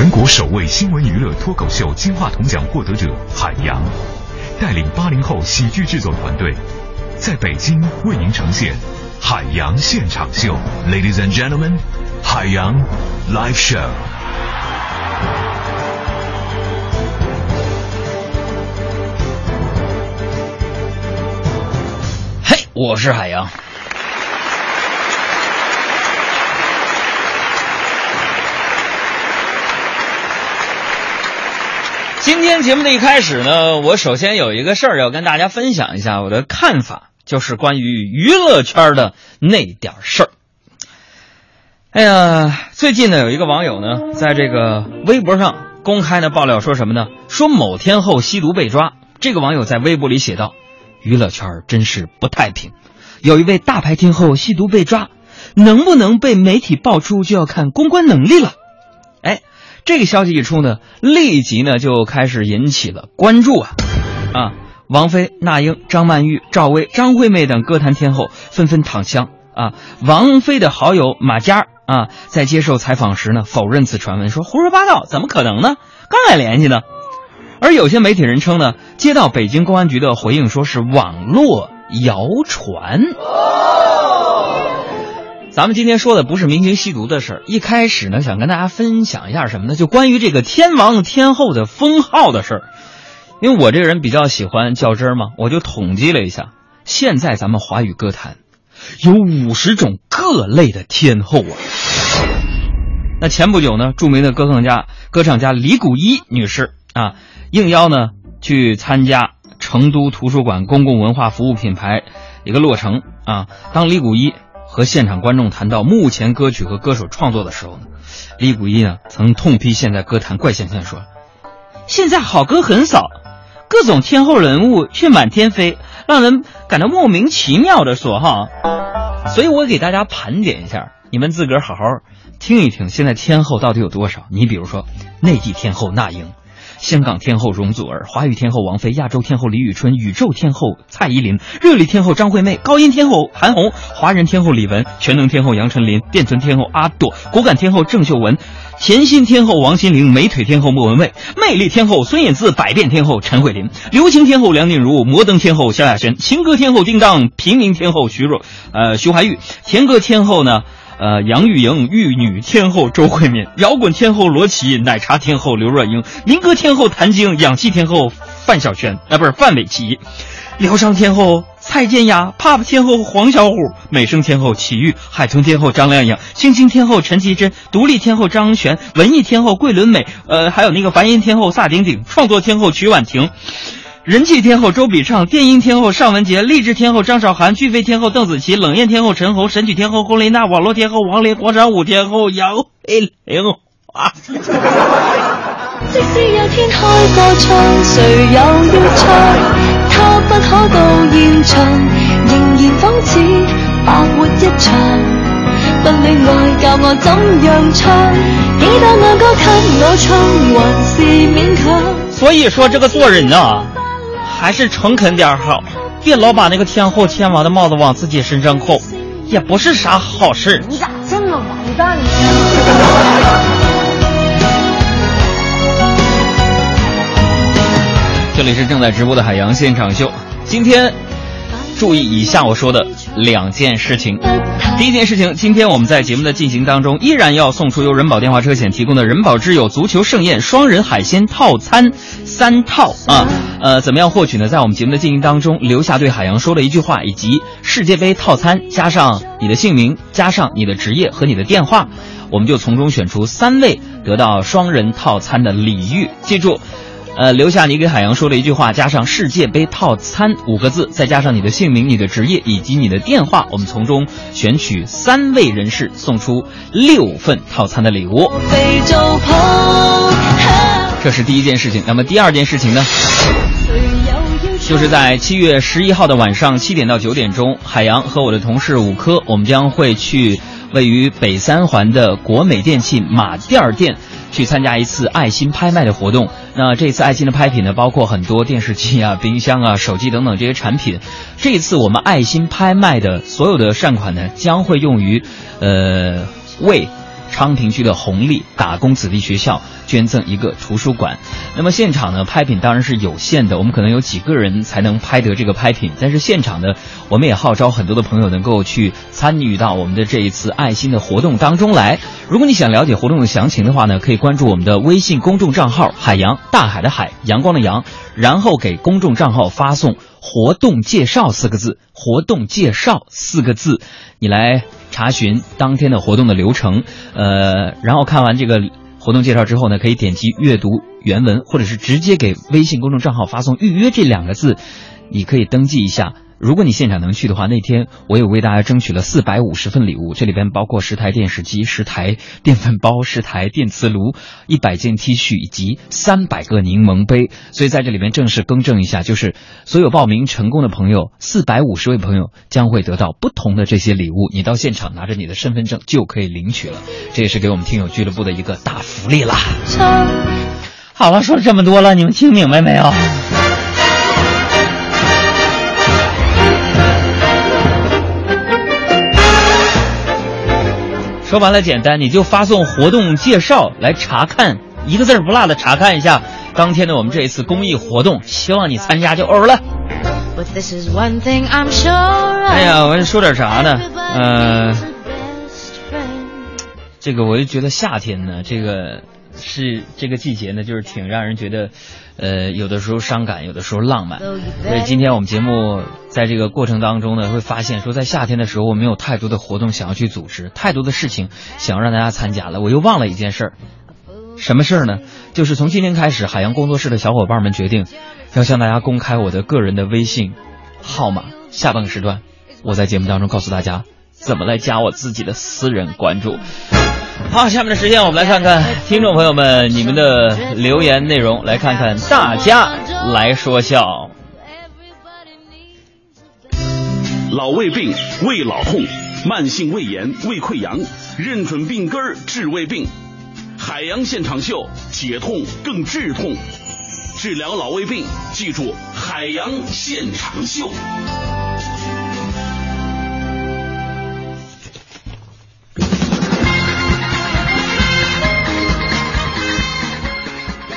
全国首位新闻娱乐脱口秀金话筒奖获得者海洋，带领八零后喜剧制作团队，在北京为您呈现海洋现场秀。Ladies and gentlemen，海洋 Live Show。嘿，我是海洋。今天节目的一开始呢，我首先有一个事儿要跟大家分享一下我的看法，就是关于娱乐圈的那点事儿。哎呀，最近呢，有一个网友呢，在这个微博上公开的爆料说什么呢？说某天后吸毒被抓。这个网友在微博里写道：“娱乐圈真是不太平，有一位大牌天后吸毒被抓，能不能被媒体爆出，就要看公关能力了。”哎。这个消息一出呢，立即呢就开始引起了关注啊！啊，王菲、那英、张曼玉、赵薇、张惠妹等歌坛天后纷纷躺枪啊！王菲的好友马佳啊，在接受采访时呢，否认此传闻，说胡说八道，怎么可能呢？刚来联系呢。而有些媒体人称呢，接到北京公安局的回应，说是网络谣传。咱们今天说的不是明星吸毒的事儿，一开始呢，想跟大家分享一下什么呢？就关于这个天王天后的封号的事儿。因为我这个人比较喜欢较真儿嘛，我就统计了一下，现在咱们华语歌坛有五十种各类的天后啊。那前不久呢，著名的歌唱家歌唱家李谷一女士啊，应邀呢去参加成都图书馆公共文化服务品牌一个落成啊，当李谷一。和现场观众谈到目前歌曲和歌手创作的时候呢，李谷一呢曾痛批现在歌坛怪现象，说：“现在好歌很少，各种天后人物却满天飞，让人感到莫名其妙的说哈。”所以我给大家盘点一下，你们自个儿好好听一听，现在天后到底有多少？你比如说，内地天后那英。香港天后容祖儿，华语天后王菲，亚洲天后李宇春，宇宙天后蔡依林，热力天后张惠妹，高音天后韩红，华人天后李玟，全能天后杨丞琳，电臀天后阿朵，果敢天后郑秀文，甜心天后王心凌，美腿天后莫文蔚，魅力天后孙燕姿，百变天后陈慧琳，流行天后梁静茹，摩登天后萧亚轩，情歌天后叮当，平民天后徐若，呃徐怀钰，甜歌天后呢？呃，杨钰莹、玉女天后周慧敏，摇滚天后罗琦，奶茶天后刘若英，民歌天后谭晶，氧气天后范晓萱，啊，不是范玮琪，疗伤天后蔡健雅，pop 天后黄小琥，美声天后齐豫，海豚天后张靓颖，星星天后陈绮贞，独立天后张悬，文艺天后桂纶镁，呃，还有那个梵音天后萨顶顶，创作天后曲婉婷。人气天后周笔畅，电音天后尚雯婕，励志天后张韶涵，巨飞天后邓紫棋，冷艳天后陈红，神曲天后龚琳娜，网络天后王琳，广场舞天后杨佩玲。啊！即使有天开个唱，谁又要唱？他不可到现场，仍然仿似白活一场。不恋爱教我怎样唱？几多爱歌给我唱，还是勉强。所以说，这个做人啊。还是诚恳点好，别老把那个天后天王的帽子往自己身上扣，也不是啥好事。你咋这么完蛋呢？这里是正在直播的海洋现场秀，今天。注意以下我说的两件事情。第一件事情，今天我们在节目的进行当中，依然要送出由人保电话车险提供的人保之友足球盛宴双人海鲜套餐三套啊。呃，怎么样获取呢？在我们节目的进行当中，留下对海洋说的一句话，以及世界杯套餐，加上你的姓名，加上你的职业和你的电话，我们就从中选出三位得到双人套餐的礼遇。记住。呃，留下你给海洋说的一句话，加上世界杯套餐五个字，再加上你的姓名、你的职业以及你的电话，我们从中选取三位人士，送出六份套餐的礼物。这是第一件事情。那么第二件事情呢？就是在七月十一号的晚上七点到九点钟，海洋和我的同事五科，我们将会去位于北三环的国美电器马甸店。去参加一次爱心拍卖的活动。那这次爱心的拍品呢，包括很多电视机啊、冰箱啊、手机等等这些产品。这次我们爱心拍卖的所有的善款呢，将会用于，呃，为昌平区的红利打工子弟学校捐赠一个图书馆。那么现场呢，拍品当然是有限的，我们可能有几个人才能拍得这个拍品。但是现场呢，我们也号召很多的朋友能够去参与到我们的这一次爱心的活动当中来。如果你想了解活动的详情的话呢，可以关注我们的微信公众账号“海洋大海的海阳光的阳”，然后给公众账号发送“活动介绍”四个字，“活动介绍”四个字，你来查询当天的活动的流程。呃，然后看完这个活动介绍之后呢，可以点击阅读原文，或者是直接给微信公众账号发送“预约”这两个字，你可以登记一下。如果你现场能去的话，那天我有为大家争取了四百五十份礼物，这里边包括十台电视机、十台电饭煲、十台电磁炉、一百件 T 恤以及三百个柠檬杯。所以在这里边正式更正一下，就是所有报名成功的朋友，四百五十位朋友将会得到不同的这些礼物。你到现场拿着你的身份证就可以领取了，这也是给我们听友俱乐部的一个大福利啦。好了，说了这么多了，你们听明白没有？说完了简单，你就发送活动介绍来查看，一个字儿不落的查看一下当天的我们这一次公益活动，希望你参加就 over 了。哎呀，我说点啥呢？呃，这个我就觉得夏天呢，这个是这个季节呢，就是挺让人觉得，呃，有的时候伤感，有的时候浪漫。所以今天我们节目在这个过程当中呢，会发现说，在夏天的时候，我没有太多的活动想要去组织，太多的事情想要让大家参加了。我又忘了一件事儿，什么事儿呢？就是从今天开始，海洋工作室的小伙伴们决定要向大家公开我的个人的微信号码。下半个时段，我在节目当中告诉大家怎么来加我自己的私人关注。好，下面的时间我们来看看听众朋友们你们的留言内容，来看看大家来说笑。老胃病、胃老痛、慢性胃炎、胃溃疡，认准病根儿治胃病。海洋现场秀，解痛更治痛，治疗老胃病，记住海洋现场秀。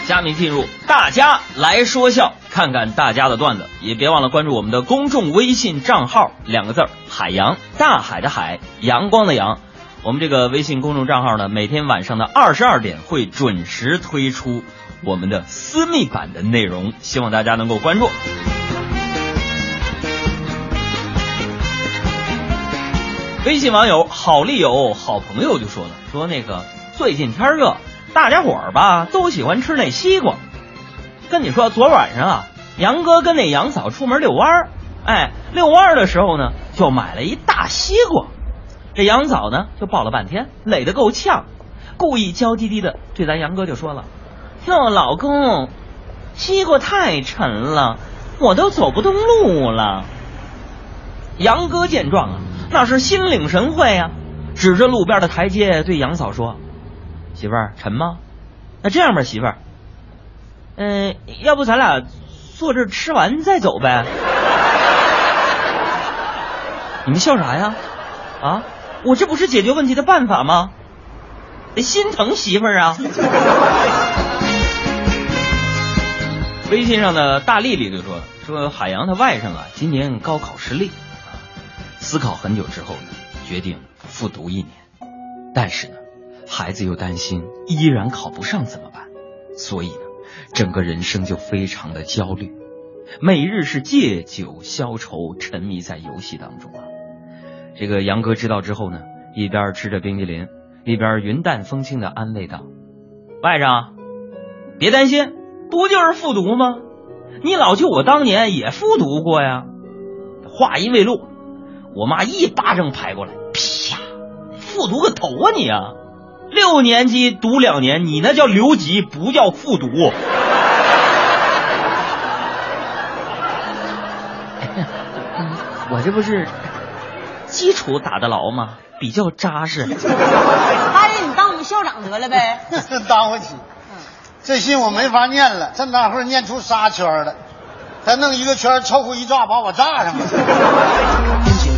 下面进入大家来说笑，看看大家的段子，也别忘了关注我们的公众微信账号，两个字儿海洋，大海的海，阳光的阳。我们这个微信公众账号呢，每天晚上的二十二点会准时推出我们的私密版的内容，希望大家能够关注。微信网友好丽友好朋友就说了，说那个最近天热，大家伙儿吧都喜欢吃那西瓜。跟你说，昨晚上啊，杨哥跟那杨嫂出门遛弯儿，哎，遛弯儿的时候呢，就买了一大西瓜。这杨嫂呢，就抱了半天，累得够呛，故意娇滴滴的对咱杨哥就说了：“哟，老公，西瓜太沉了，我都走不动路了。”杨哥见状啊，那是心领神会呀、指着路边的台阶对杨嫂说：“媳妇儿，沉吗？那这样吧，媳妇儿，嗯、要不咱俩坐这吃完再走呗？”你们笑啥呀？啊，我这不是解决问题的办法吗？心疼媳妇儿啊！微信上的大丽丽就说说海洋他外甥啊，今年高考失利，思考很久之后呢，决定复读一年，但是呢，孩子又担心依然考不上怎么办，所以呢，整个人生就非常的焦虑，每日是借酒消愁，沉迷在游戏当中啊。这个杨哥知道之后呢，一边吃着冰激凌，一边云淡风轻的安慰道：“外甥，别担心，不就是复读吗？你老舅我当年也复读过呀。”话音未落，我妈一巴掌拍过来，啪！复读个头啊你啊！六年级读两年，你那叫留级，不叫复读。我这不是基础打得牢吗？比较扎实。大爷，你当我们校长得了呗？当不起。这信我没法念了，这么大会儿念出仨圈了，再弄一个圈儿凑合一炸，把我炸上了。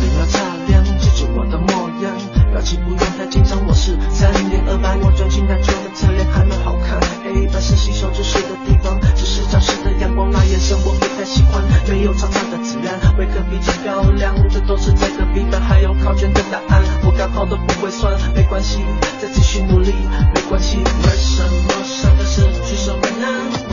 生活不太喜欢，没有常常的自然，为何比较漂亮？这都是在隔壁班，还有考卷的答案。我高考都不会算，没关系，再继续努力，没关系。为什么上课时去什么呢？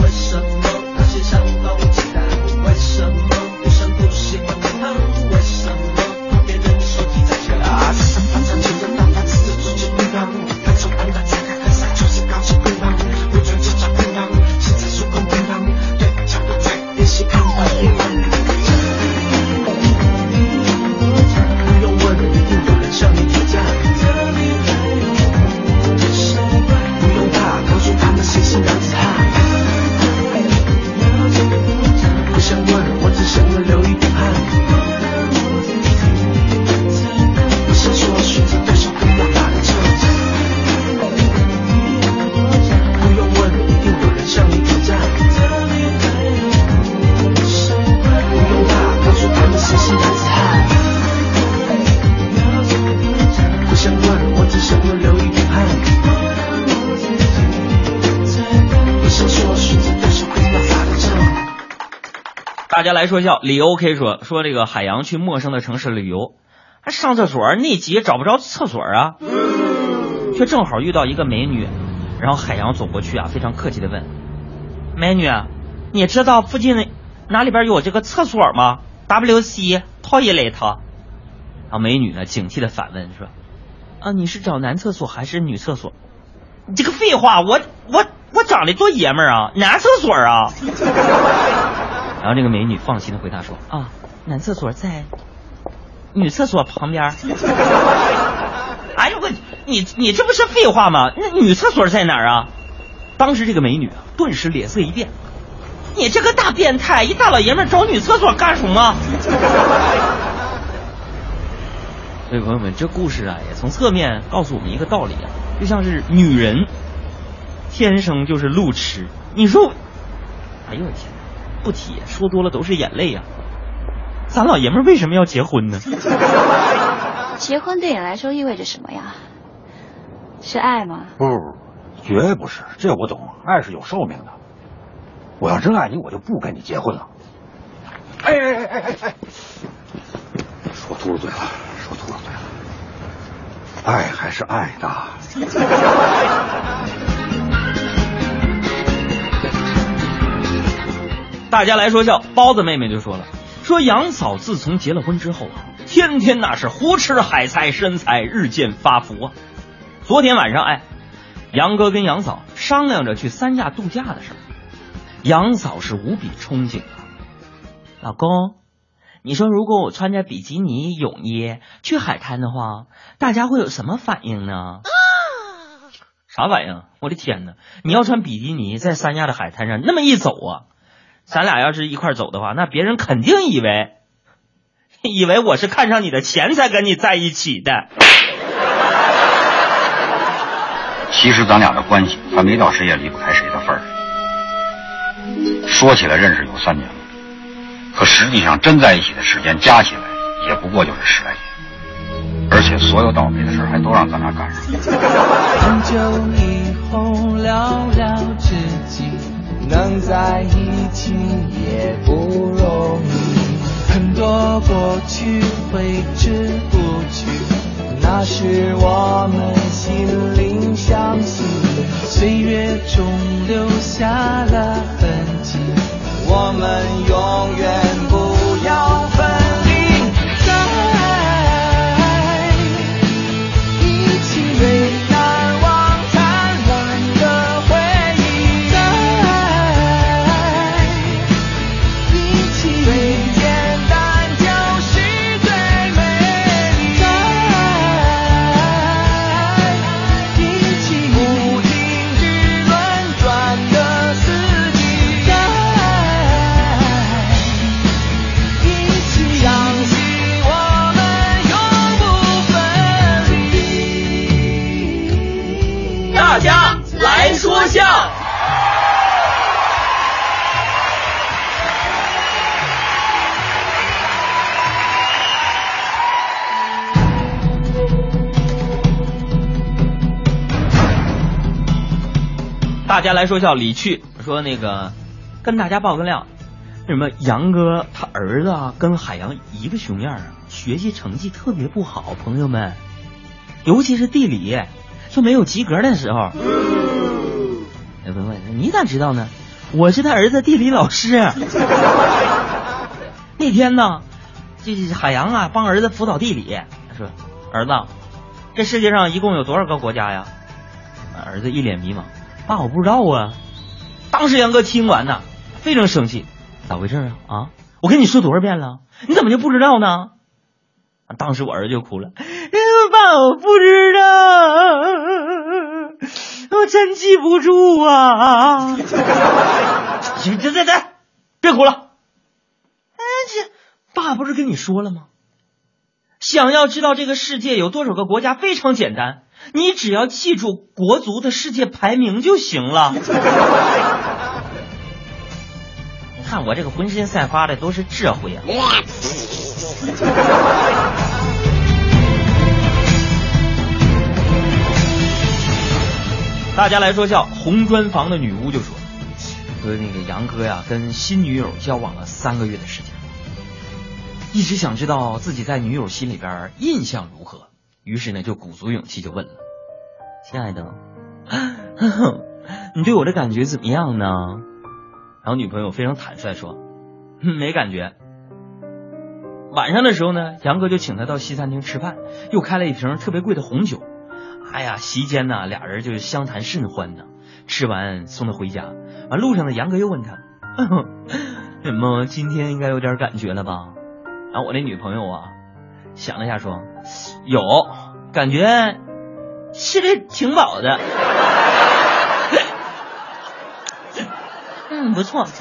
大家来说笑，李 OK 说说这个海洋去陌生的城市旅游，还上厕所那急找不着厕所啊，却正好遇到一个美女，然后海洋走过去啊，非常客气的问：“美女，你知道附近哪里边有这个厕所吗？WC toilet。”然后美女呢警惕的反问说：“啊，你是找男厕所还是女厕所？”你这个废话，我我我长得多爷们儿啊，男厕所啊。然后这个美女放心的回答说：“啊，男厕所在女厕所旁边。”哎呦我，你你这不是废话吗？那女厕所在哪儿啊？当时这个美女啊，顿时脸色一变：“你这个大变态，一大老爷们找女厕所干什么？”所以朋友们，这故事啊，也从侧面告诉我们一个道理啊，就像是女人天生就是路痴。你说，哎呦我天！不提，说多了都是眼泪呀。咱老爷们为什么要结婚呢？结婚对你来说意味着什么呀？是爱吗？不，绝不是。这我懂，爱是有寿命的。我要真爱你，我就不跟你结婚了。哎哎哎哎哎哎！说秃噜嘴了，说秃噜嘴了。爱还是爱的。大家来说笑，包子妹妹就说了，说杨嫂自从结了婚之后啊，天天那是胡吃海塞，身材日渐发福啊。昨天晚上，哎，杨哥跟杨嫂商量着去三亚度假的事儿，杨嫂是无比憧憬啊。老公，你说如果我穿着比基尼泳衣去海滩的话，大家会有什么反应呢？啥反应？我的天哪！你要穿比基尼在三亚的海滩上那么一走啊！咱俩要是一块走的话，那别人肯定以为，以为我是看上你的钱才跟你在一起的。其实咱俩的关系还没到谁也离不开谁的份儿。说起来认识有三年了，可实际上真在一起的时间加起来也不过就是十来年，而且所有倒霉的事还都让咱俩赶上了。很久以后寥寥之际。能在一起也不容易，很多过去挥之不去，那是我们心灵相惜，岁月中留下了痕迹，我们永远家来说笑，李去说那个，跟大家报个料，什么杨哥他儿子啊，跟海洋一个熊样啊，学习成绩特别不好，朋友们，尤其是地理，说没有及格的时候。哎，问问你咋知道呢？我是他儿子地理老师。那天呢，这海洋啊帮儿子辅导地理，说儿子，这世界上一共有多少个国家呀？儿子一脸迷茫。爸，我不知道啊！当时杨哥听完呢，非常生气，咋回事啊？啊！我跟你说多少遍了，你怎么就不知道呢？当时我儿子就哭了，爸，我不知道，我真记不住啊！行，行，行，行，别哭了。哎，爸不是跟你说了吗？想要知道这个世界有多少个国家，非常简单。你只要记住国足的世界排名就行了。你看我这个浑身散发的都是智慧啊！大家来说笑，红砖房的女巫就说：“说那个杨哥呀，跟新女友交往了三个月的时间，一直想知道自己在女友心里边印象如何，于是呢就鼓足勇气就问了：“亲爱的，你对我的感觉怎么样呢？”然后女朋友非常坦率说：“没感觉。”晚上的时候呢，杨哥就请他到西餐厅吃饭，又开了一瓶特别贵的红酒。哎呀，席间呢，俩人就相谈甚欢呢。吃完送他回家，完路上呢，杨哥又问他：“ 怎么今天应该有点感觉了吧？”然后我那女朋友啊，想了一下说：“有感觉，吃的挺饱的。”嗯，不错。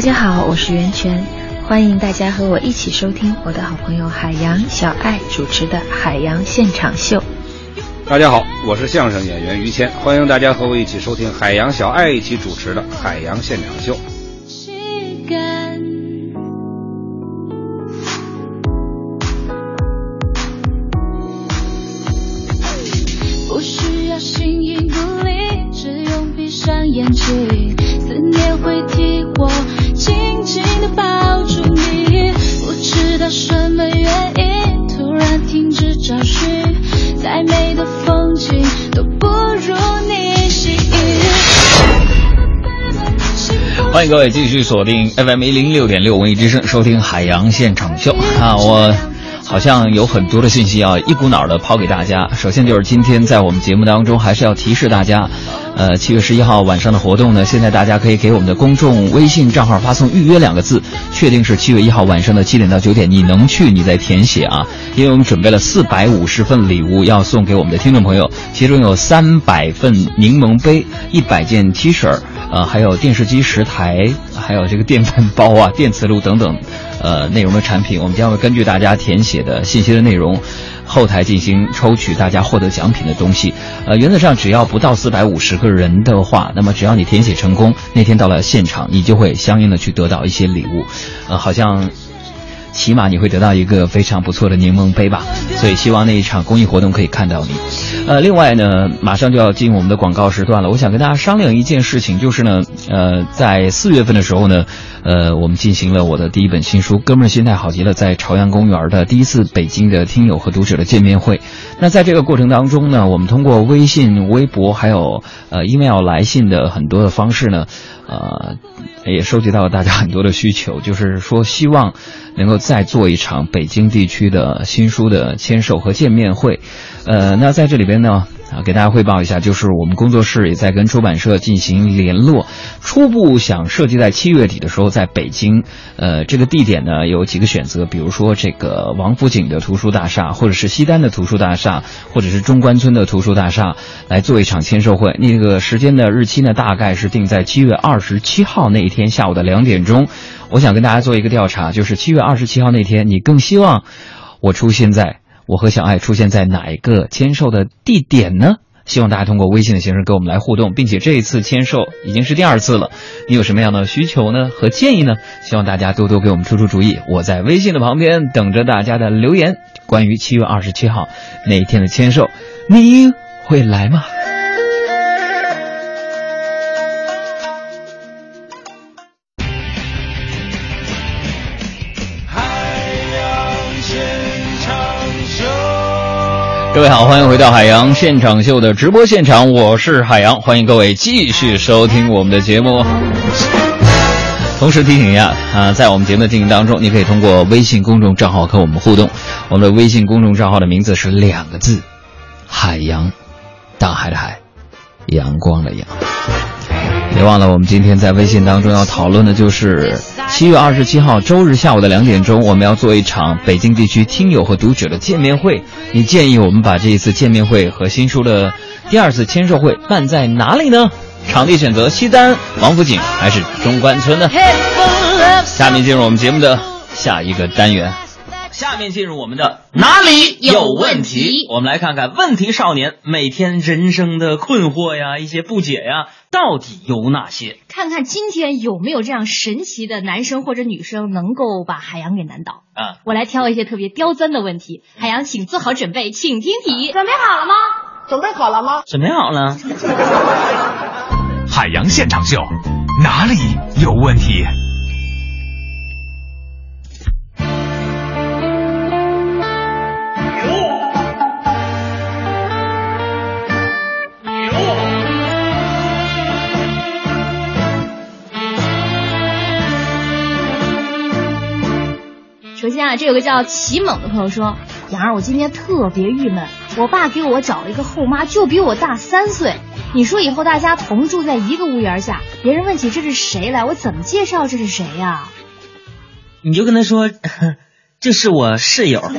大家好，我是袁泉，欢迎大家和我一起收听我的好朋友海洋小爱主持的《海洋现场秀》。大家好，我是相声演员于谦，欢迎大家和我一起收听海洋小爱一起主持的《海洋现场秀》。欢迎各位继续锁定 FM 一零六点六文艺之声，收听海洋现场秀啊！我好像有很多的信息要一股脑的抛给大家。首先就是今天在我们节目当中，还是要提示大家。呃，七月十一号晚上的活动呢，现在大家可以给我们的公众微信账号发送“预约”两个字，确定是七月一号晚上的七点到九点，你能去，你再填写啊。因为我们准备了四百五十份礼物要送给我们的听众朋友，其中有三百份柠檬杯、一百件 T 恤儿，呃，还有电视机十台，还有这个电饭煲啊、电磁炉等等，呃，内容的产品，我们将会根据大家填写的信息的内容。后台进行抽取，大家获得奖品的东西。呃，原则上只要不到四百五十个人的话，那么只要你填写成功，那天到了现场，你就会相应的去得到一些礼物。呃，好像。起码你会得到一个非常不错的柠檬杯吧，所以希望那一场公益活动可以看到你。呃，另外呢，马上就要进我们的广告时段了，我想跟大家商量一件事情，就是呢，呃，在四月份的时候呢，呃，我们进行了我的第一本新书《哥们儿心态好极了》在朝阳公园的第一次北京的听友和读者的见面会。那在这个过程当中呢，我们通过微信、微博还有呃 email 来信的很多的方式呢。呃，也收集到了大家很多的需求，就是说希望能够再做一场北京地区的新书的签售和见面会。呃，那在这里边呢。啊，给大家汇报一下，就是我们工作室也在跟出版社进行联络，初步想设计在七月底的时候在北京，呃，这个地点呢有几个选择，比如说这个王府井的图书大厦，或者是西单的图书大厦，或者是中关村的图书大厦，来做一场签售会。那个时间的日期呢，大概是定在七月二十七号那一天下午的两点钟。我想跟大家做一个调查，就是七月二十七号那天，你更希望我出现在？我和小爱出现在哪一个签售的地点呢？希望大家通过微信的形式跟我们来互动，并且这一次签售已经是第二次了，你有什么样的需求呢和建议呢？希望大家多多给我们出出主意。我在微信的旁边等着大家的留言。关于七月二十七号那一天的签售，你会来吗？各位好，欢迎回到海洋现场秀的直播现场，我是海洋，欢迎各位继续收听我们的节目。同时提醒一下啊，在我们节目的进行当中，你可以通过微信公众账号和我们互动。我们的微信公众账号的名字是两个字：海洋，大海的海，阳光的阳。别忘了，我们今天在微信当中要讨论的就是七月二十七号周日下午的两点钟，我们要做一场北京地区听友和读者的见面会。你建议我们把这一次见面会和新书的第二次签售会办在哪里呢？场地选择西单、王府井还是中关村呢？下面进入我们节目的下一个单元。下面进入我们的哪里有问题？我们来看看问题少年每天人生的困惑呀，一些不解呀，到底有哪些？看看今天有没有这样神奇的男生或者女生能够把海洋给难倒。啊，我来挑一些特别刁钻的问题，海洋，请做好准备，请听题。准备好了吗？准备好了吗？准备好了。海洋现场秀，哪里有问题？首先啊，这有个叫齐猛的朋友说：“杨儿，我今天特别郁闷，我爸给我找了一个后妈，就比我大三岁。你说以后大家同住在一个屋檐下，别人问起这是谁来，我怎么介绍这是谁呀、你就跟他说，这是我室友。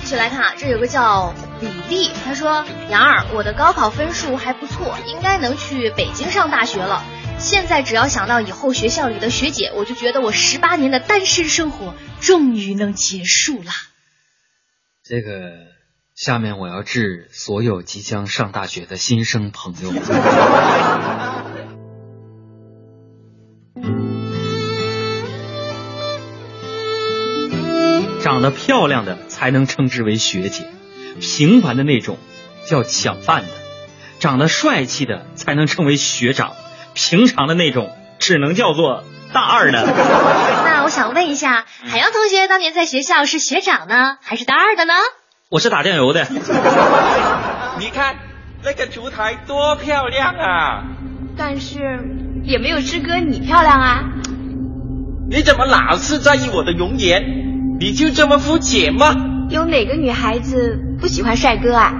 继续来看啊，这有个叫李丽，他说：“杨儿，我的高考分数还不错，应该能去北京上大学了。现在只要想到以后学校里的学姐，我就觉得我十八年的单身生活终于能结束了。这个，下面我要致所有即将上大学的新生朋友们。长得漂亮的才能称之为学姐，平凡的那种叫抢饭的；长得帅气的才能称为学长，平常的那种只能叫做大二的。那我想问一下，海洋同学当年在学校是学长呢，还是大二的呢？我是打酱油的。你看那个烛台多漂亮啊！但是也没有师哥你漂亮啊。你怎么老是在意我的容颜？你就这么肤浅吗？有哪个女孩子不喜欢帅哥啊？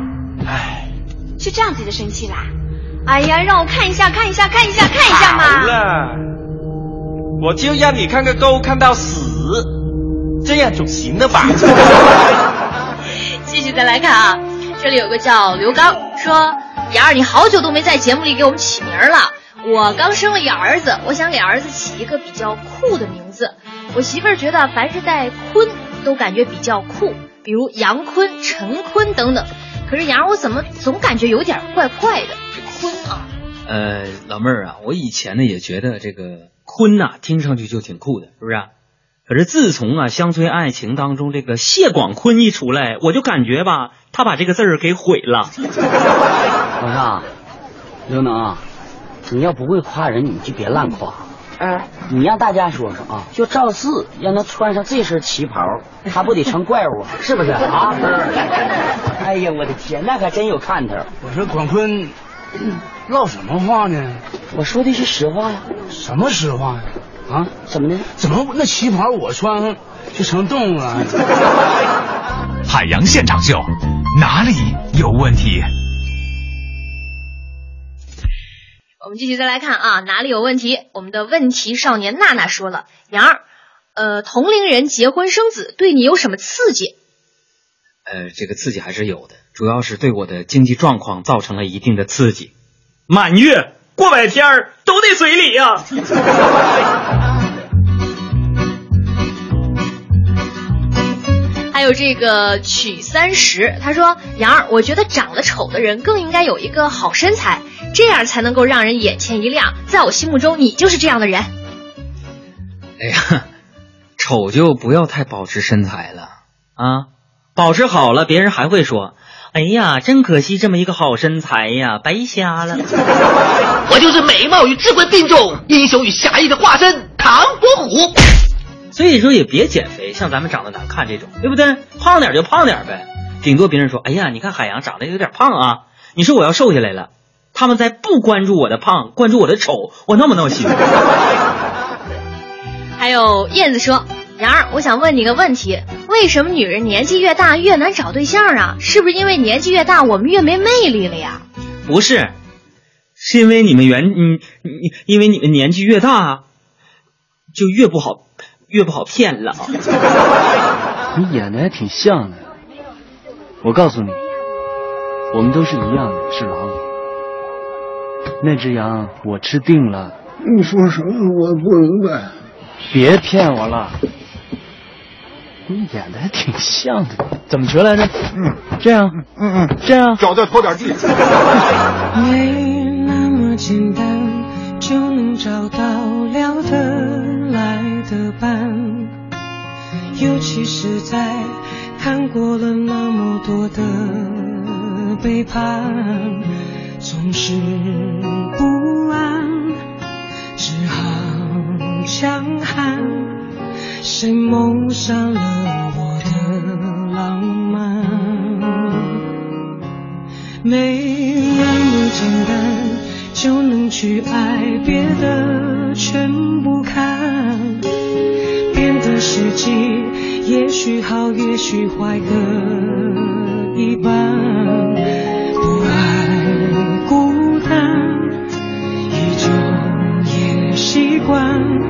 唉，是这样子就生气啦？哎呀，让我看一下，看一下，看一下，看一下嘛好嘛！了，我就让你看个够，看到死，这样总行了吧？继续再来看啊，这里有个叫刘刚说：“杨儿，你好久都没在节目里给我们起名了。我刚生了一儿子，我想给儿子起一个比较酷的名字。我媳妇儿觉得凡是带‘坤’都感觉比较酷，比如杨坤、陈坤等等。可是杨儿，我怎么总感觉有点怪怪的？这坤啊，呃，老妹儿啊，我以前呢也觉得这个坤呐、听上去就挺酷的，是不是啊、可是自从啊《乡村爱情》当中这个谢广坤一出来，我就感觉吧，他把这个字儿给毁了。老大，刘能，你要不会夸人，你就别乱夸。哎，你让大家说说啊，就赵四让他穿上这身旗袍，他不得成怪物，是不是啊？哎呀，我的天，那可真有看头。我说广坤，唠什么话呢？我说的是实话呀。什么实话呀？啊？怎么的？怎么那旗袍我穿上就成动物了？海洋现场秀，哪里有问题？我们继续再来看啊，哪里有问题？我们的问题少年娜娜说了，杨儿，呃，同龄人结婚生子对你有什么刺激？呃，这个刺激还是有的，主要是对我的经济状况造成了一定的刺激。满月过百天儿都得随礼呀、还有这个曲三十，他说：“杨儿，我觉得长得丑的人更应该有一个好身材，这样才能够让人眼前一亮。在我心目中，你就是这样的人。哎呀，丑就不要太保持身材了啊，保持好了，别人还会说：“哎呀，真可惜这么一个好身材呀，白瞎了。”我就是美貌与智慧并重、英雄与侠义的化身唐伯虎。所以说也别减肥，像咱们长得难看这种，对不对？胖点就胖点呗，顶多别人说：“哎呀，你看海洋长得有点胖啊。”你说我要瘦下来了，他们在不关注我的胖，关注我的丑，我闹不闹心？还有燕子说：“杨儿，我想问你个问题，为什么女人年纪越大越难找对象啊？是不是因为年纪越大我们越没魅力了呀？不是，是因为你们原嗯你因为你们年纪越大，就越不好越不好骗了。你演的还挺像的。我告诉你，我们都是一样的，是老虎。那只羊我吃定了。你说什么？我不明白。别骗我了。你演的还挺像的，怎么学来着？嗯，这样，嗯嗯，这样，脚再拖点地。没那么简单就能找到聊得来的伴，尤其是在看过了那么多的背叛，总是不安，只好强悍。谁谋杀了我的浪漫？没那么简单就能去爱，别的全不看。变的时机，也许好，也许坏各一半。不爱孤单，依旧也习惯。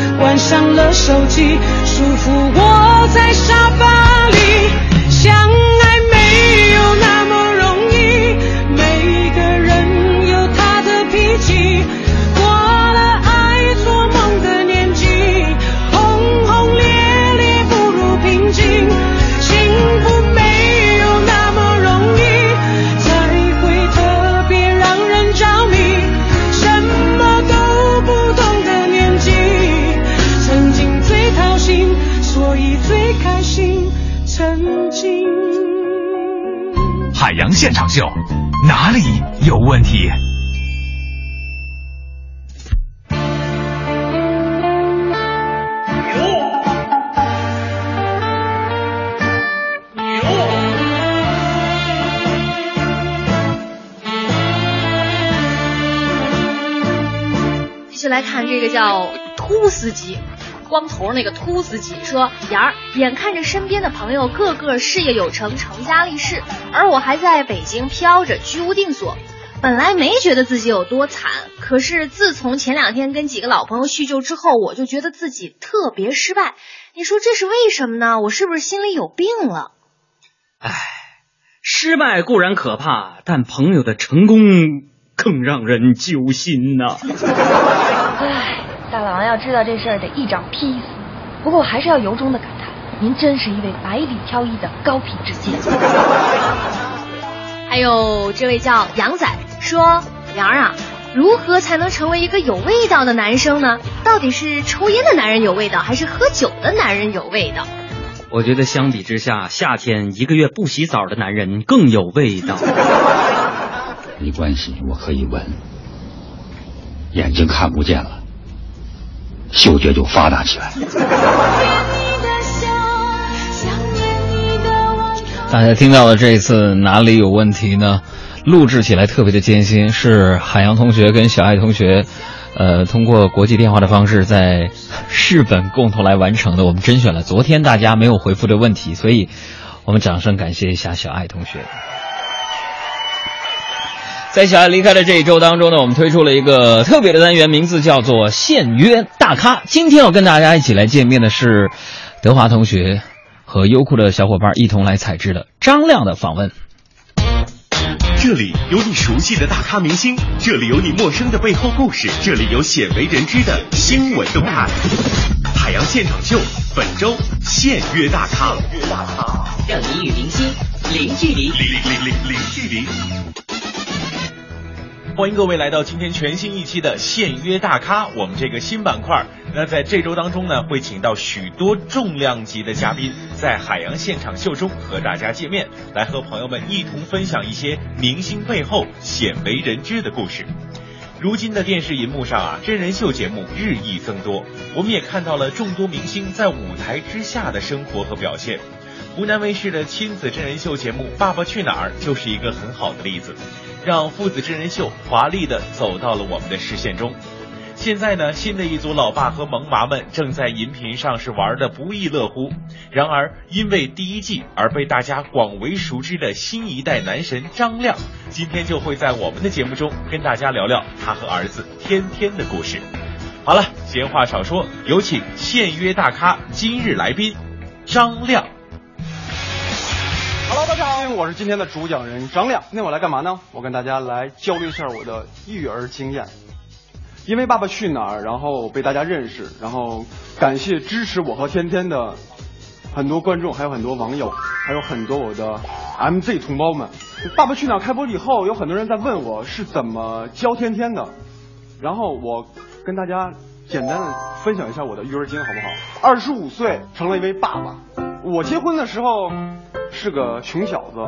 关上了手机，舒服窝在沙发有问题？继续来看这个叫秃司机，光头那个秃司机说：“杨儿，眼看着身边的朋友个个事业有成、成家立室，而我还在北京飘着，居无定所。本来没觉得自己有多惨，可是自从前两天跟几个老朋友叙旧之后，我就觉得自己特别失败。你说这是为什么呢？我是不是心里有病了？失败固然可怕，但朋友的成功更让人揪心呐、唉，大郎要知道这事儿得一掌劈死。不过我还是要由衷的感叹，您真是一位百里挑一的高品质剑。还有这位叫杨仔说：“杨儿啊，如何才能成为一个有味道的男生呢？到底是抽烟的男人有味道，还是喝酒的男人有味道？我觉得相比之下，夏天一个月不洗澡的男人更有味道。没关系，我可以闻，眼睛看不见了，嗅觉就发达起来。大家听到的这一次哪里有问题呢？录制起来特别的艰辛，是海洋同学跟小爱同学，呃，通过国际电话的方式在日本共同来完成的。我们甄选了昨天大家没有回复的问题，所以我们掌声感谢一下小爱同学。在小爱离开的这一周当中呢，我们推出了一个特别的单元，名字叫做“现约大咖”。今天要跟大家一起来见面的是德华同学和优酷的小伙伴一同来采制的张亮的访问。这里有你熟悉的大咖明星，这里有你陌生的背后故事，这里有鲜为人知的新闻动态。海洋现场秀本周现约大咖，让你与明星零距离。零零零零距离。欢迎各位来到今天全新一期的现约大咖，我们这个新板块。那在这周当中呢，会请到许多重量级的嘉宾，在海洋现场秀中和大家见面，来和朋友们一同分享一些明星背后鲜为人知的故事。如今的电视荧幕上啊，真人秀节目日益增多，我们也看到了众多明星在舞台之下的生活和表现。湖南卫视的亲子真人秀节目《爸爸去哪儿》就是一个很好的例子，让父子真人秀华丽的走到了我们的视线中。现在呢，新的一组老爸和萌娃们正在荧屏上是玩的不亦乐乎。然而，因为第一季而被大家广为熟知的新一代男神张亮，今天就会在我们的节目中跟大家聊聊他和儿子天天的故事。好了，闲话少说，有请现约大咖今日来宾张亮。Hello，大家好，我是今天的主讲人张亮。今天我来干嘛呢？我跟大家来交流一下我的育儿经验。因为《爸爸去哪儿》，然后被大家认识，然后感谢支持我和天天的很多观众，还有很多网友，还有很多我的 MZ 同胞们。《爸爸去哪儿》开播以后，有很多人在问我是怎么教天天的，然后我跟大家简单的分享一下我的育儿经，好不好？二十五岁成了一位爸爸，我结婚的时候是个穷小子，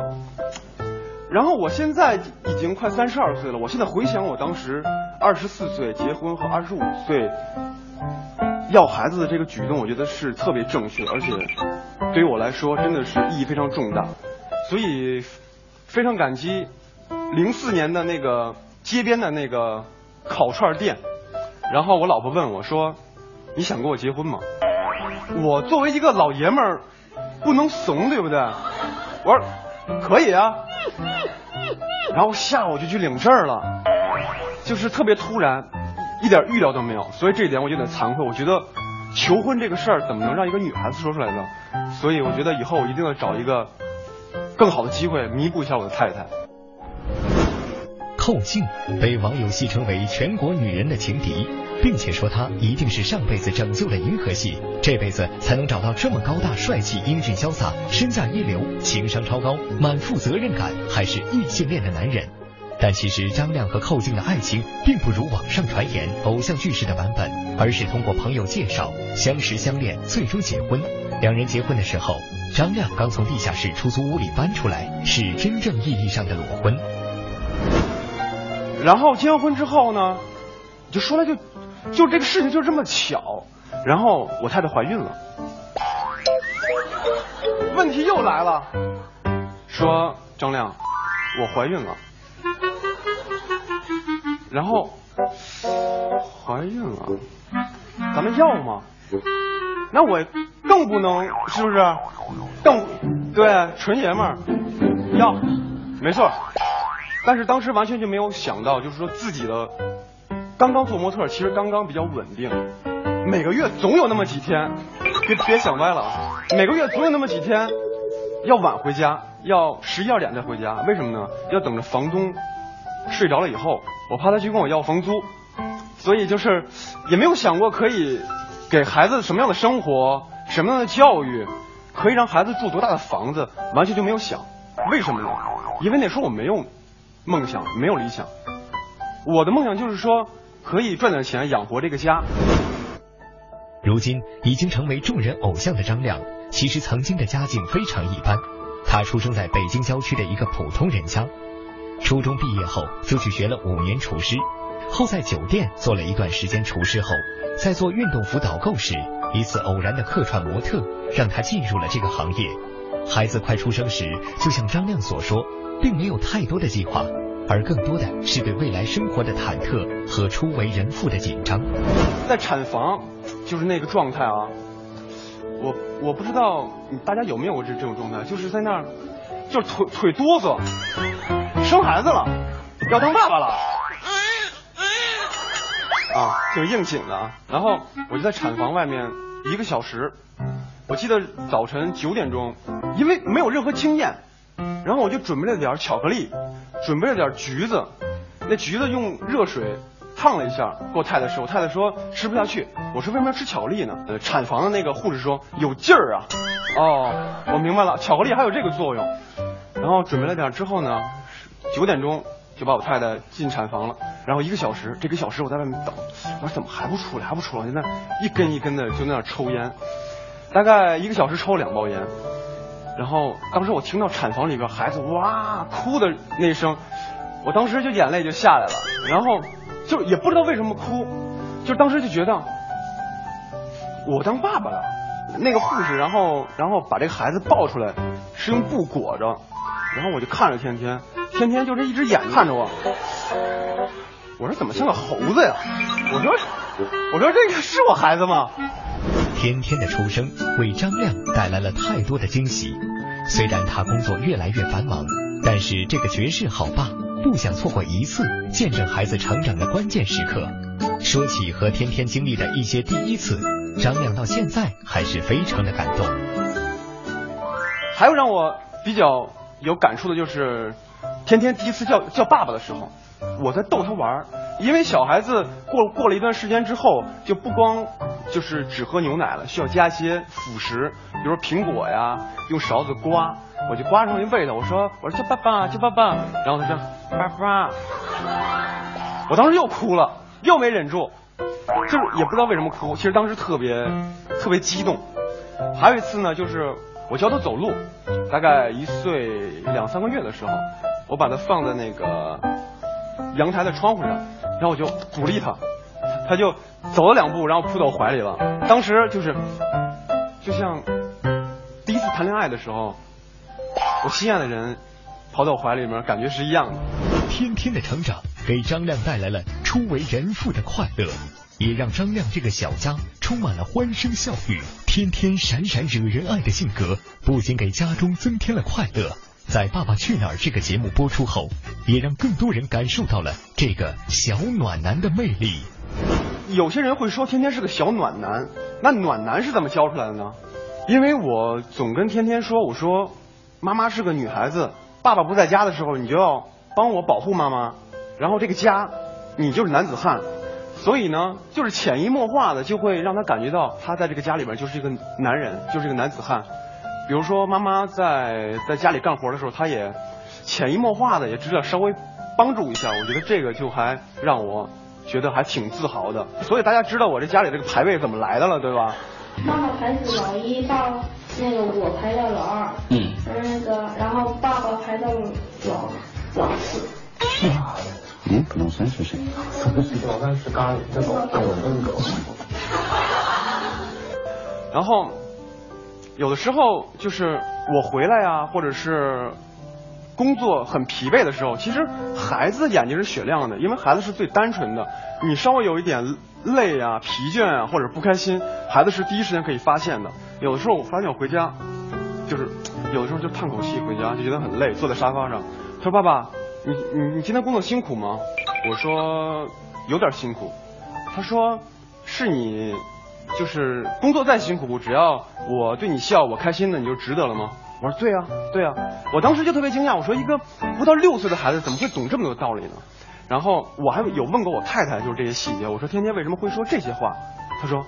然后我现在已经快三十二岁了。我现在回想我当时二十四岁结婚和二十五岁要孩子的这个举动，我觉得是特别正确，而且对于我来说真的是意义非常重大。所以非常感激零四年的那个街边的那个烤串店。然后我老婆问我说：“你想跟我结婚吗？”我作为一个老爷们儿，不能怂，对不对？我说可以啊。然后下午就去领证了，就是特别突然，一点预料都没有，所以这一点我有点惭愧。我觉得求婚这个事儿怎么能让一个女孩子说出来呢？所以我觉得以后我一定要找一个更好的机会弥补一下我的太太。寇静被网友戏称为全国女人的情敌，并且说他一定是上辈子拯救了银河系，这辈子才能找到这么高大帅气、英俊潇洒、身价一流、情商超高、满负责任感，还是异性恋的男人。但其实张亮和寇静的爱情并不如网上传言、偶像剧式的版本，而是通过朋友介绍相识相恋，最终结婚。两人结婚的时候，张亮刚从地下室出租屋里搬出来，是真正意义上的裸婚。然后结完婚之后呢，就说来就就这个事情就这么巧，然后我太太怀孕了，问题又来了，说张亮，我怀孕了，然后怀孕了，咱们要吗？那我更不能是不是？更对纯爷们儿要，没错。但是当时完全就没有想到，就是说自己的刚刚做模特，其实刚刚比较稳定，每个月总有那么几天，别别想歪了啊！每个月总有那么几天要晚回家，要十一二点再回家，为什么呢？要等着房东睡着了以后，我怕他去跟我要房租，所以就是也没有想过可以给孩子什么样的生活，什么样的教育，可以让孩子住多大的房子，完全就没有想。为什么呢？因为那时候我没有。梦想没有理想，我的梦想就是说可以赚点钱养活这个家。如今已经成为众人偶像的张亮，其实曾经的家境非常一般。他出生在北京郊区的一个普通人家，初中毕业后就去学了五年厨师，后在酒店做了一段时间厨师后，在做运动服导购时，一次偶然的客串模特让他进入了这个行业。孩子快出生时，就像张亮所说。并没有太多的计划，而更多的是对未来生活的忐忑和初为人父的紧张。在产房，就是那个状态啊，我我不知道大家有没有过这这种状态，就是在那儿，就是腿腿哆嗦，生孩子了，要当爸爸了，啊，就是应景的。然后我就在产房外面一个小时，我记得早晨九点钟，因为没有任何经验。然后我就准备了点巧克力，准备了点橘子，那橘子用热水烫了一下，给我太太吃。我太太说吃不下去，我说为什么要吃巧克力呢？呃，产房的那个护士说有劲儿啊。哦，我明白了，巧克力还有这个作用。然后准备了点之后呢，九点钟就把我太太进产房了。然后一个小时，这个小时我在外面等，我说怎么还不出来，还不出来？现在一根一根的就那样抽烟，大概一个小时抽两包烟。然后当时我听到产房里边孩子哇哭的那声，我当时就眼泪就下来了，然后就也不知道为什么哭，就当时就觉得我当爸爸了。那个护士然后然后把这个孩子抱出来，是用布裹着，然后我就看着天天，天天就这一只眼看着我，我说怎么像个猴子呀？我说我说这个是我孩子吗？天天的出生为张亮带来了太多的惊喜。虽然他工作越来越繁忙，但是这个绝世好爸不想错过一次见证孩子成长的关键时刻。说起和天天经历的一些第一次，张亮到现在还是非常的感动。还有让我比较有感触的就是，天天第一次叫叫爸爸的时候，我在逗他玩儿。因为小孩子过过了一段时间之后，就不光就是只喝牛奶了，需要加一些辅食，比如说苹果呀，用勺子刮，我就刮上去喂他。我说我说叫爸爸叫爸爸，然后他说爸爸，我当时又哭了，又没忍住，就是也不知道为什么哭，其实当时特别特别激动。还有一次呢，就是我教他走路，大概一岁两三个月的时候，我把他放在那个阳台的窗户上，然后我就鼓励他，他就走了两步，然后扑到我怀里了。当时就是就像第一次谈恋爱的时候，我心爱的人跑到我怀里面，感觉是一样的。天天的成长给张亮带来了初为人父的快乐，也让张亮这个小家充满了欢声笑语。天天闪闪惹人爱的性格，不仅给家中增添了快乐，在《爸爸去哪儿》这个节目播出后，也让更多人感受到了这个小暖男的魅力。有些人会说天天是个小暖男，那暖男是怎么教出来的呢？因为我总跟天天说，我说妈妈是个女孩子，爸爸不在家的时候，你就要帮我保护妈妈，然后这个家你就是男子汉，所以呢，就是潜移默化的就会让他感觉到他在这个家里边就是一个男人，就是一个男子汉。比如说妈妈在在家里干活的时候，她也潜移默化的也知道稍微帮助一下，我觉得这个就还让我觉得还挺自豪的。所以大家知道我这家里这个排位怎么来的了，对吧？妈妈排是老一，爸那个我排到老二，嗯，那个然后爸爸排到老老四。嗯，老三是谁？老三是咖喱，这狗跟我跟狗。然后有的时候就是我回来呀、或者是工作很疲惫的时候，其实孩子眼睛是雪亮的，因为孩子是最单纯的。你稍微有一点累啊、疲倦啊，或者不开心，孩子是第一时间可以发现的。有的时候我发现我回家，就是有的时候就叹口气回家，就觉得很累，坐在沙发上。他说：“爸爸，你你你今天工作辛苦吗？”我说：“有点辛苦。”他说：“是你，就是工作再辛苦，只要我对你笑，我开心的，你就值得了吗？”我说：“对呀、对呀、我当时就特别惊讶，我说：“一个不到六岁的孩子怎么会懂这么多道理呢？”然后我还有问过我太太，就是这些细节。我说：“天天为什么会说这些话？”她说：“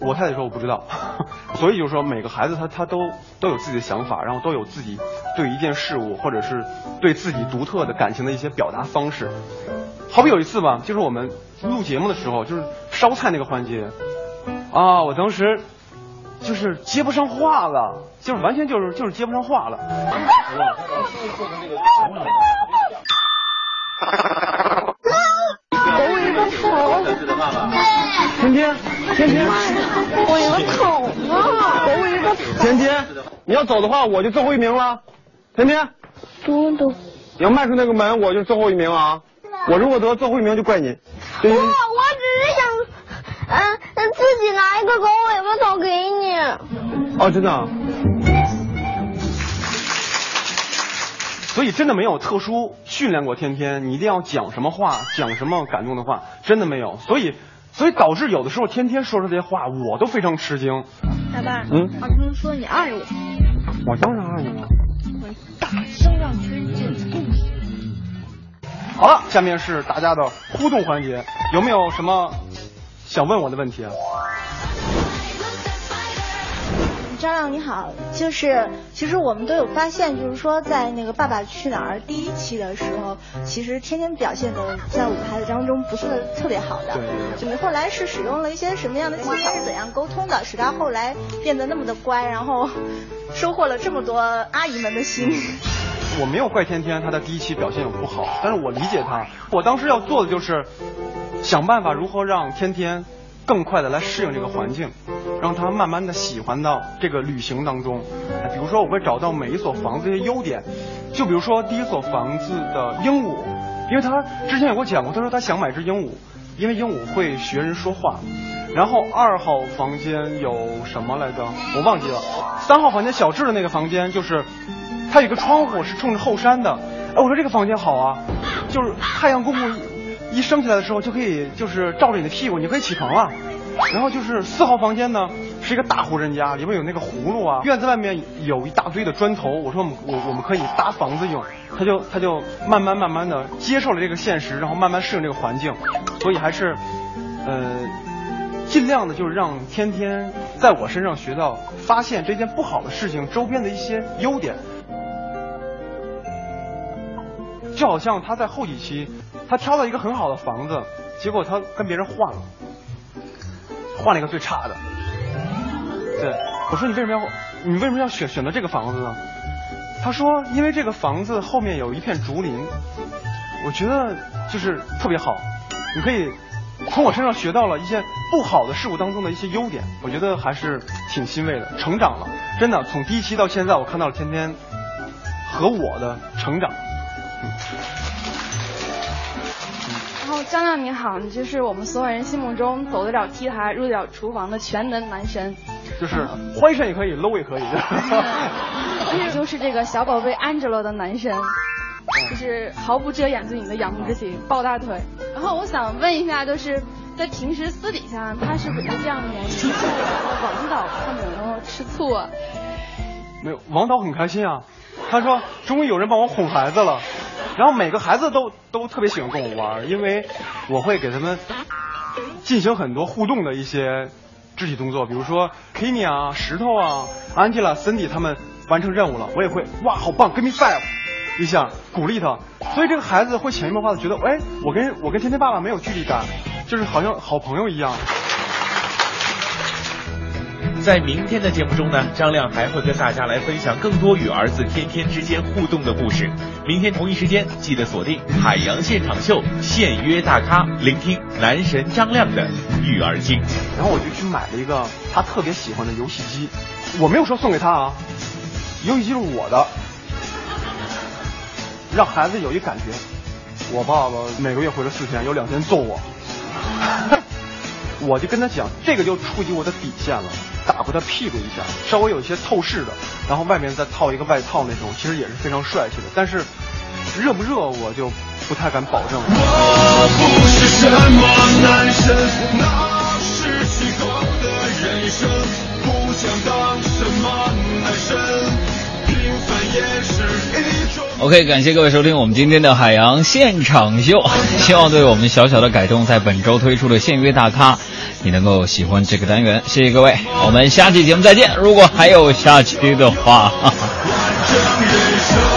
我太太说我不知道。”所以就是说，每个孩子他他都都有自己的想法，然后都有自己对一件事物或者是对自己独特的感情的一些表达方式。好比有一次吧，就是我们录节目的时候，就是烧菜那个环节，啊，我当时就是接不上话了，就是完全就是就是接不上话了。我有一个头，天天，天天，我有个头啊，我有一个天天，你要走的话，我就最后一名了。天天，嘟嘟。你要迈出那个门，我就最后一名啊！我如果得最后一名，就怪你。不，我只是想，嗯、自己拿一个狗尾巴草给你。哦，真的啊。所以真的没有特殊训练过天天，你一定要讲什么话，讲什么感动的话，真的没有。所以，所以导致有的时候天天说出这些话，我都非常吃惊。爸爸，嗯好听说你爱我，我当然爱你了。我大声让全世界的动物。好了，下面是大家的互动环节，有没有什么想问我的问题啊？张亮你好，就是其实我们都有发现，就是说在那个《爸爸去哪儿》第一期的时候，其实天天表现的在舞台当中不是特别好的。对就你后来是使用了一些什么样的技巧，是怎样沟通的，使他后来变得那么的乖，然后收获了这么多阿姨们的心。我没有怪天天他的第一期表现有不好，但是我理解他。我当时要做的就是想办法如何让天天更快的来适应这个环境，让他慢慢的喜欢到这个旅行当中。哎比如说，我会找到每一所房子的优点，就比如说第一所房子的鹦鹉，因为他之前有给我讲过，他说他想买只鹦鹉，因为鹦鹉会学人说话。然后二号房间有什么来着？我忘记了。三号房间小智的那个房间就是，它有个窗户是冲着后山的。哎，我说这个房间好啊，就是太阳公公一一升起来的时候就可以就是照着你的屁股，你可以起床了。然后就是四号房间呢，是一个大户人家，里面有那个葫芦啊，院子外面有一大堆的砖头。我说我们我我们可以搭房子用，他就他就慢慢慢慢的接受了这个现实，然后慢慢适应这个环境，所以还是，呃，尽量的就是让天天在我身上学到发现这件不好的事情周边的一些优点。就好像他在后几期，他挑了一个很好的房子，结果他跟别人换了。换了一个最差的。对，我说你为什么要你为什么要选选择这个房子呢？他说因为这个房子后面有一片竹林，我觉得就是特别好，你可以从我身上学到了一些不好的事物当中的一些优点，我觉得还是挺欣慰的，成长了，真的从第一期到现在，我看到了天天和我的成长。嗯后张亮你好，你就是我们所有人心目中走得了 T 台、入得了厨房的全能男神。就是欢声也可以，low 也可以。你就是这个小宝贝 Angelo 的男神，就是毫不遮掩对你的仰慕之情，抱大腿。然后我想问一下，就是在平时私底下，他是不是这样的人？王导他们有没有吃醋啊？没有，王导很开心啊，他说终于有人帮我哄孩子了。然后每个孩子都都特别喜欢跟我玩，因为我会给他们进行很多互动的一些肢体动作，比如说 Kenny 啊、石头啊、Angela、Cindy 他们完成任务了，我也会哇好棒，Give me five 一下鼓励他，所以这个孩子会潜移默化的觉得，哎，我跟我跟天天爸爸没有距离感，就是好像好朋友一样。在明天的节目中呢，张亮还会跟大家来分享更多与儿子天天之间互动的故事。明天同一时间记得锁定海洋现场秀，现约大咖，聆听男神张亮的育儿经。然后我就去买了一个他特别喜欢的游戏机，我没有说送给他啊，游戏机是我的，让孩子有一感觉，我爸爸每个月回来四天，有两天揍我，我就跟他讲，这个就触及我的底线了。打过他屁股一下，稍微有一些透视的，然后外面再套一个外套那种，其实也是非常帅气的。但是热不热我就不太敢保证。我不是什么男神，那是虚构的人生，不想当什么男神，平凡也是一。OK，感谢各位收听我们今天的海洋现场秀，希望对我们小小的改动，在本周推出的现约大咖，你能够喜欢这个单元。谢谢各位，我们下期节目再见。如果还有下期的话。完整人生。